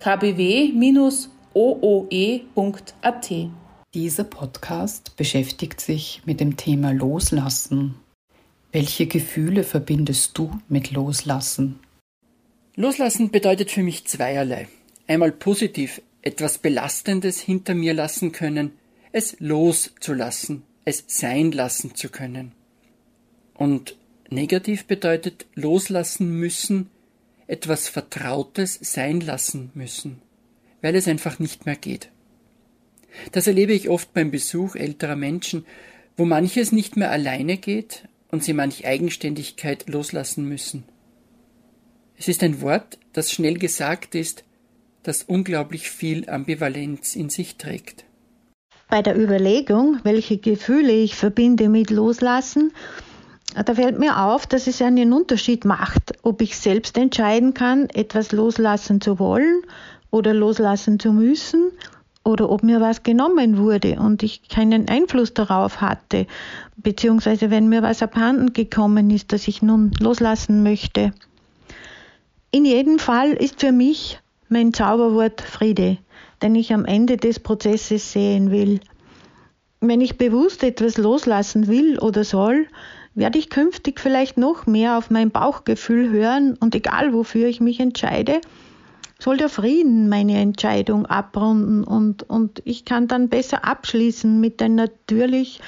kbw-ooe.at. Dieser Podcast beschäftigt sich mit dem Thema Loslassen. Welche Gefühle verbindest du mit Loslassen? Loslassen bedeutet für mich zweierlei. Einmal positiv etwas Belastendes hinter mir lassen können, es loszulassen, es sein lassen zu können. Und negativ bedeutet loslassen müssen, etwas Vertrautes sein lassen müssen, weil es einfach nicht mehr geht. Das erlebe ich oft beim Besuch älterer Menschen, wo manches nicht mehr alleine geht und sie manch Eigenständigkeit loslassen müssen. Es ist ein Wort, das schnell gesagt ist, das unglaublich viel Ambivalenz in sich trägt. Bei der Überlegung, welche Gefühle ich verbinde mit Loslassen, da fällt mir auf, dass es einen Unterschied macht, ob ich selbst entscheiden kann, etwas loslassen zu wollen oder loslassen zu müssen oder ob mir was genommen wurde und ich keinen Einfluss darauf hatte, beziehungsweise wenn mir was abhanden gekommen ist, das ich nun loslassen möchte. In jedem Fall ist für mich mein Zauberwort Friede, den ich am Ende des Prozesses sehen will. Wenn ich bewusst etwas loslassen will oder soll, werde ich künftig vielleicht noch mehr auf mein Bauchgefühl hören und egal wofür ich mich entscheide, soll der Frieden meine Entscheidung abrunden und, und ich kann dann besser abschließen mit den natürlich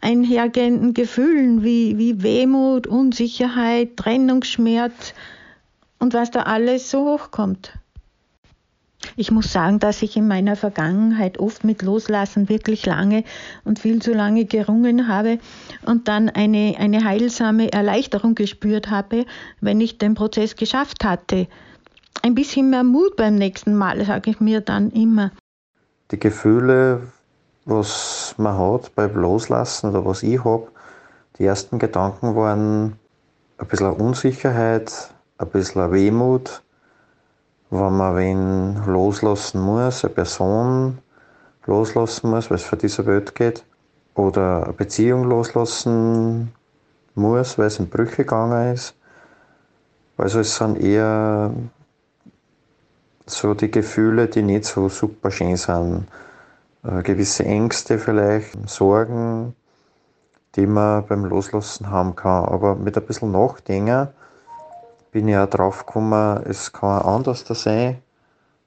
einhergehenden Gefühlen wie, wie Wehmut, Unsicherheit, Trennungsschmerz und was da alles so hochkommt. Ich muss sagen, dass ich in meiner Vergangenheit oft mit Loslassen wirklich lange und viel zu lange gerungen habe und dann eine, eine heilsame Erleichterung gespürt habe, wenn ich den Prozess geschafft hatte. Ein bisschen mehr Mut beim nächsten Mal, sage ich mir dann immer. Die Gefühle, was man hat beim Loslassen oder was ich habe, die ersten Gedanken waren ein bisschen Unsicherheit, ein bisschen Wehmut, wenn man wen loslassen muss, eine Person loslassen muss, weil es für diese Welt geht, oder eine Beziehung loslassen muss, weil es in Brüche gegangen ist. Also es sind eher so die Gefühle, die nicht so super schön sind. Äh, gewisse Ängste vielleicht, Sorgen, die man beim Loslassen haben kann. Aber mit ein bisschen Nachdenken bin ich auch drauf gekommen, es kann anders da sein.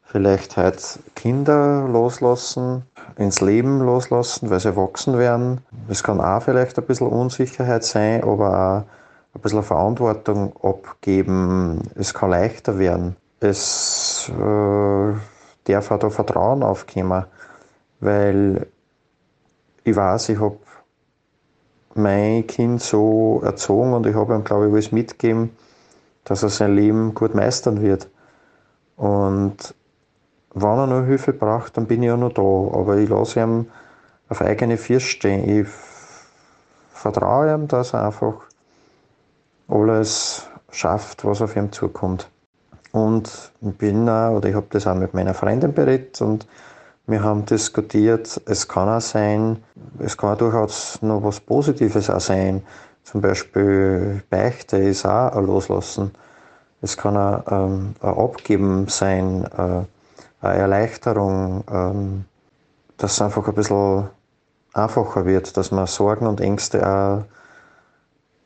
Vielleicht halt Kinder loslassen, ins Leben loslassen, weil sie erwachsen werden. Es kann auch vielleicht ein bisschen Unsicherheit sein, aber auch ein bisschen Verantwortung abgeben. Es kann leichter werden. Es äh, darf auch da Vertrauen aufkommen, weil ich weiß, ich habe mein Kind so erzogen und ich habe ihm, glaube ich, alles mitgegeben, dass er sein Leben gut meistern wird. Und wenn er noch Hilfe braucht, dann bin ich ja noch da. Aber ich lasse ihm auf eigene Füße stehen. Ich vertraue ihm, dass er einfach alles schafft, was auf ihm zukommt. Und ich bin auch, oder ich habe das auch mit meiner Freundin beredet und wir haben diskutiert, es kann auch sein, es kann durchaus noch was Positives auch sein, zum Beispiel Beichte ist auch ein Loslassen. Es kann auch ähm, ein Abgeben sein, äh, eine Erleichterung, ähm, dass es einfach ein bisschen einfacher wird, dass man Sorgen und Ängste auch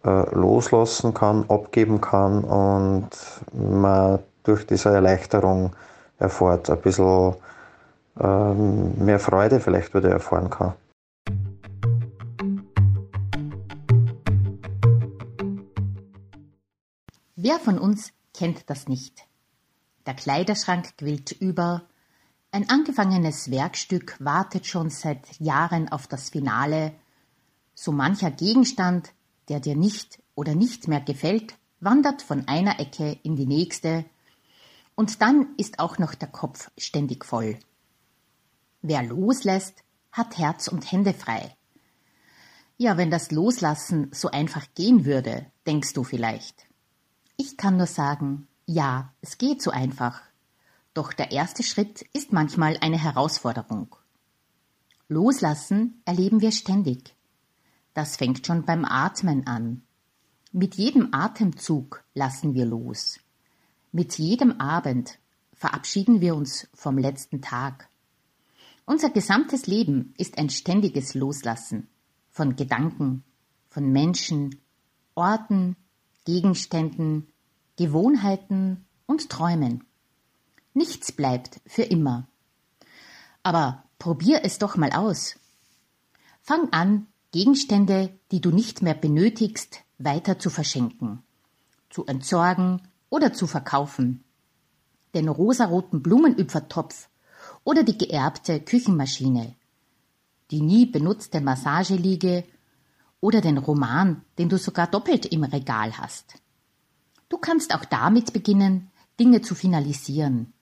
äh, loslassen kann, abgeben kann und man durch diese Erleichterung erfährt, ein bisschen ähm, mehr Freude vielleicht wieder erfahren kann. Wer von uns kennt das nicht? Der Kleiderschrank quillt über, ein angefangenes Werkstück wartet schon seit Jahren auf das Finale, so mancher Gegenstand, der dir nicht oder nicht mehr gefällt, wandert von einer Ecke in die nächste, Und dann ist auch noch der Kopf ständig voll. Wer loslässt, hat Herz und Hände frei. Ja, wenn das Loslassen so einfach gehen würde, denkst du vielleicht. Ich kann nur sagen, ja, es geht so einfach. Doch der erste Schritt ist manchmal eine Herausforderung. Loslassen erleben wir ständig. Das fängt schon beim Atmen an. Mit jedem Atemzug lassen wir los. Mit jedem Abend verabschieden wir uns vom letzten Tag. Unser gesamtes Leben ist ein ständiges Loslassen von Gedanken, von Menschen, Orten, Gegenständen, Gewohnheiten und Träumen. Nichts bleibt für immer. Aber probier es doch mal aus. Fang an, Gegenstände, die du nicht mehr benötigst, weiter zu verschenken, zu entsorgen oder zu verkaufen. Den rosaroten Blumenüpfertopf oder die geerbte Küchenmaschine, die nie benutzte Massageliege oder den Roman, den du sogar doppelt im Regal hast. Du kannst auch damit beginnen, Dinge zu finalisieren,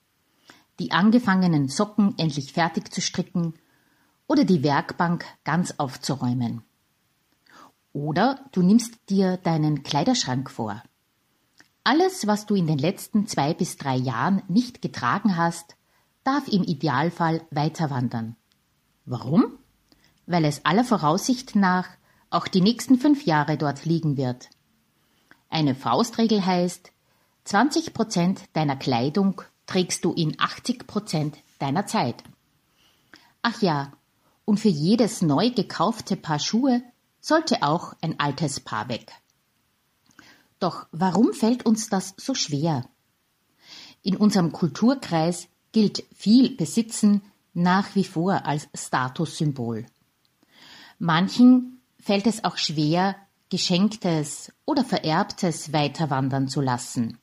die angefangenen Socken endlich fertig zu stricken oder die Werkbank ganz aufzuräumen. Oder du nimmst dir deinen Kleiderschrank vor. Alles, was du in den letzten zwei bis drei Jahren nicht getragen hast, darf im Idealfall weiter wandern. Warum? Weil es aller Voraussicht nach auch die nächsten fünf Jahre dort liegen wird. Eine Faustregel heißt, 20 Prozent deiner Kleidung trägst du in 80 Prozent deiner Zeit. Ach ja, und für jedes neu gekaufte Paar Schuhe sollte auch ein altes Paar weg. Doch warum fällt uns das so schwer? In unserem Kulturkreis gilt viel Besitzen nach wie vor als Statussymbol. Manchen fällt es auch schwer, Geschenktes oder Vererbtes weiterwandern zu lassen.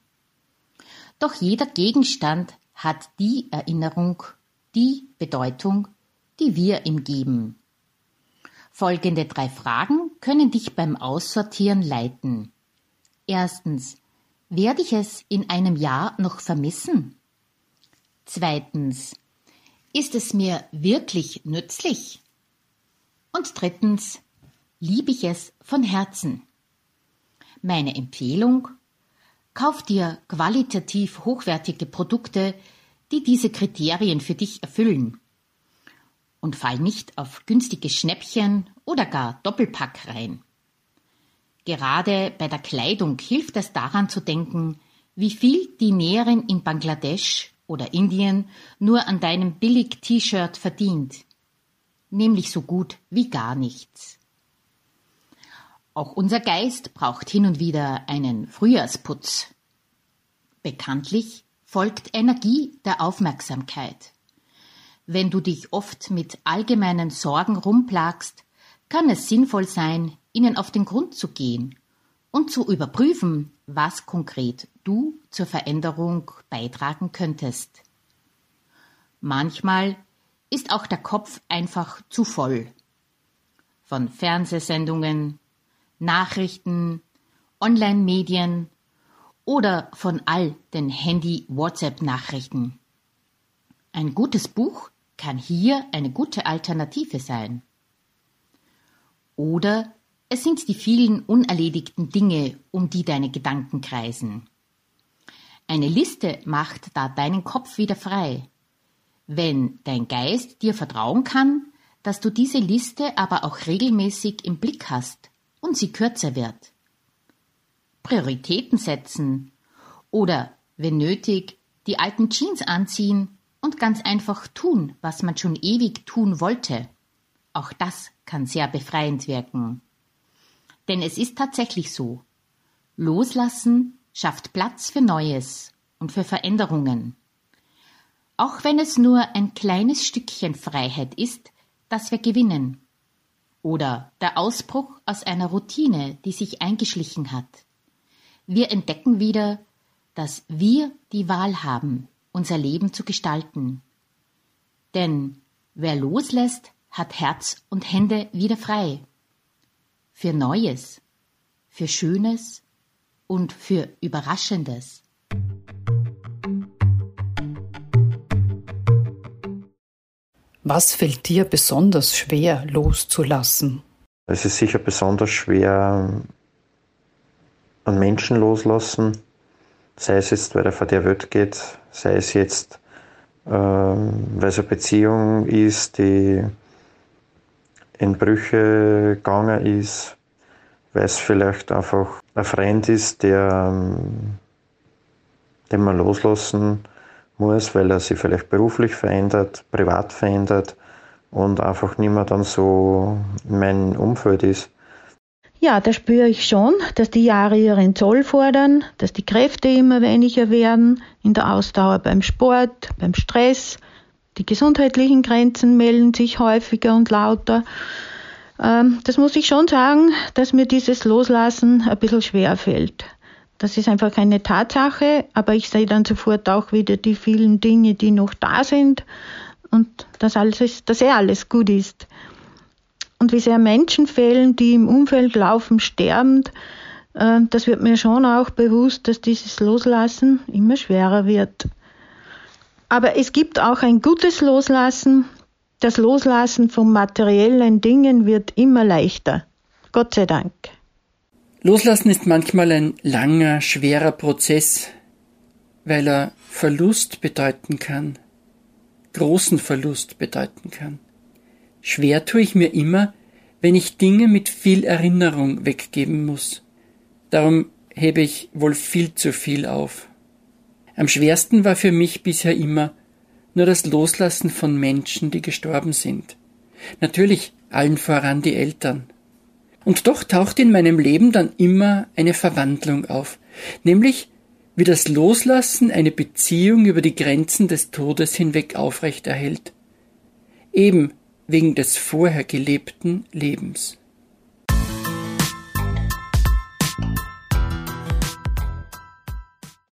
Doch jeder Gegenstand hat die Erinnerung, die Bedeutung, die wir ihm geben. Folgende drei Fragen können dich beim Aussortieren leiten. Erstens, werde ich es in einem Jahr noch vermissen? Zweitens, ist es mir wirklich nützlich? Und drittens, liebe ich es von Herzen? Meine Empfehlung, kauf dir qualitativ hochwertige Produkte, die diese Kriterien für dich erfüllen. Und fall nicht auf günstige Schnäppchen oder gar Doppelpack rein. Gerade bei der Kleidung hilft es daran zu denken, wie viel die Näherin in Bangladesch oder Indien nur an deinem Billig-T-Shirt verdient. Nämlich so gut wie gar nichts. Auch unser Geist braucht hin und wieder einen Frühjahrsputz. Bekanntlich folgt Energie der Aufmerksamkeit. Wenn du dich oft mit allgemeinen Sorgen rumplagst, kann es sinnvoll sein, ihnen auf den Grund zu gehen und zu überprüfen, was konkret du zur Veränderung beitragen könntest. Manchmal ist auch der Kopf einfach zu voll. Von Fernsehsendungen, Nachrichten, Online-Medien oder von all den Handy-WhatsApp-Nachrichten. Ein gutes Buch kann hier eine gute Alternative sein. Oder es sind die vielen unerledigten Dinge, um die deine Gedanken kreisen. Eine Liste macht da deinen Kopf wieder frei. Wenn dein Geist dir vertrauen kann, dass du diese Liste aber auch regelmäßig im Blick hast und sie kürzer wird. Prioritäten setzen oder, wenn nötig, die alten Jeans anziehen und ganz einfach tun, was man schon ewig tun wollte. Auch das kann sehr befreiend wirken. Denn es ist tatsächlich so. Loslassen schafft Platz für Neues und für Veränderungen. Auch wenn es nur ein kleines Stückchen Freiheit ist, das wir gewinnen. Oder der Ausbruch aus einer Routine, die sich eingeschlichen hat. Wir entdecken wieder, dass wir die Wahl haben, unser Leben zu gestalten. Denn wer loslässt, hat Herz und Hände wieder frei für Neues, für Schönes und für Überraschendes. Was fällt dir besonders schwer loszulassen? Es ist sicher besonders schwer an Menschen loslassen, sei es jetzt, weil er vor der Welt geht, sei es jetzt, äh, weil es eine Beziehung ist, die in Brüche gegangen ist, weil es vielleicht einfach ein Freund ist, der, ähm, den man loslassen muss, weil er sich vielleicht beruflich verändert, privat verändert und einfach nicht mehr dann so mein Umfeld ist. Ja, da spüre ich schon, dass die Jahre ihren Zoll fordern, dass die Kräfte immer weniger werden in der Ausdauer beim Sport, beim Stress. Die gesundheitlichen Grenzen melden sich häufiger und lauter. Ähm, das muss ich schon sagen, dass mir dieses Loslassen ein bisschen schwer fällt. Das ist einfach eine Tatsache, aber ich sehe dann sofort auch wieder die vielen Dinge, die noch da sind und dass alles, dass eh alles gut ist. Und wie sehr Menschen fehlen, die im Umfeld laufen, sterbend, äh, das wird mir schon auch bewusst, dass dieses Loslassen immer schwerer wird. Aber es gibt auch ein gutes Loslassen. Das Loslassen von materiellen Dingen wird immer leichter. Gott sei Dank. Loslassen ist manchmal ein langer, schwerer Prozess, weil er Verlust bedeuten kann, großen Verlust bedeuten kann. Schwer tue ich mir immer, wenn ich Dinge mit viel Erinnerung weggeben muss. Darum hebe ich wohl viel zu viel auf. Am schwersten war für mich bisher immer nur das Loslassen von Menschen, die gestorben sind. Natürlich allen voran die Eltern. Und doch taucht in meinem Leben dann immer eine Verwandlung auf, nämlich wie das Loslassen eine Beziehung über die Grenzen des Todes hinweg aufrechterhält. Eben wegen des vorher gelebten Lebens.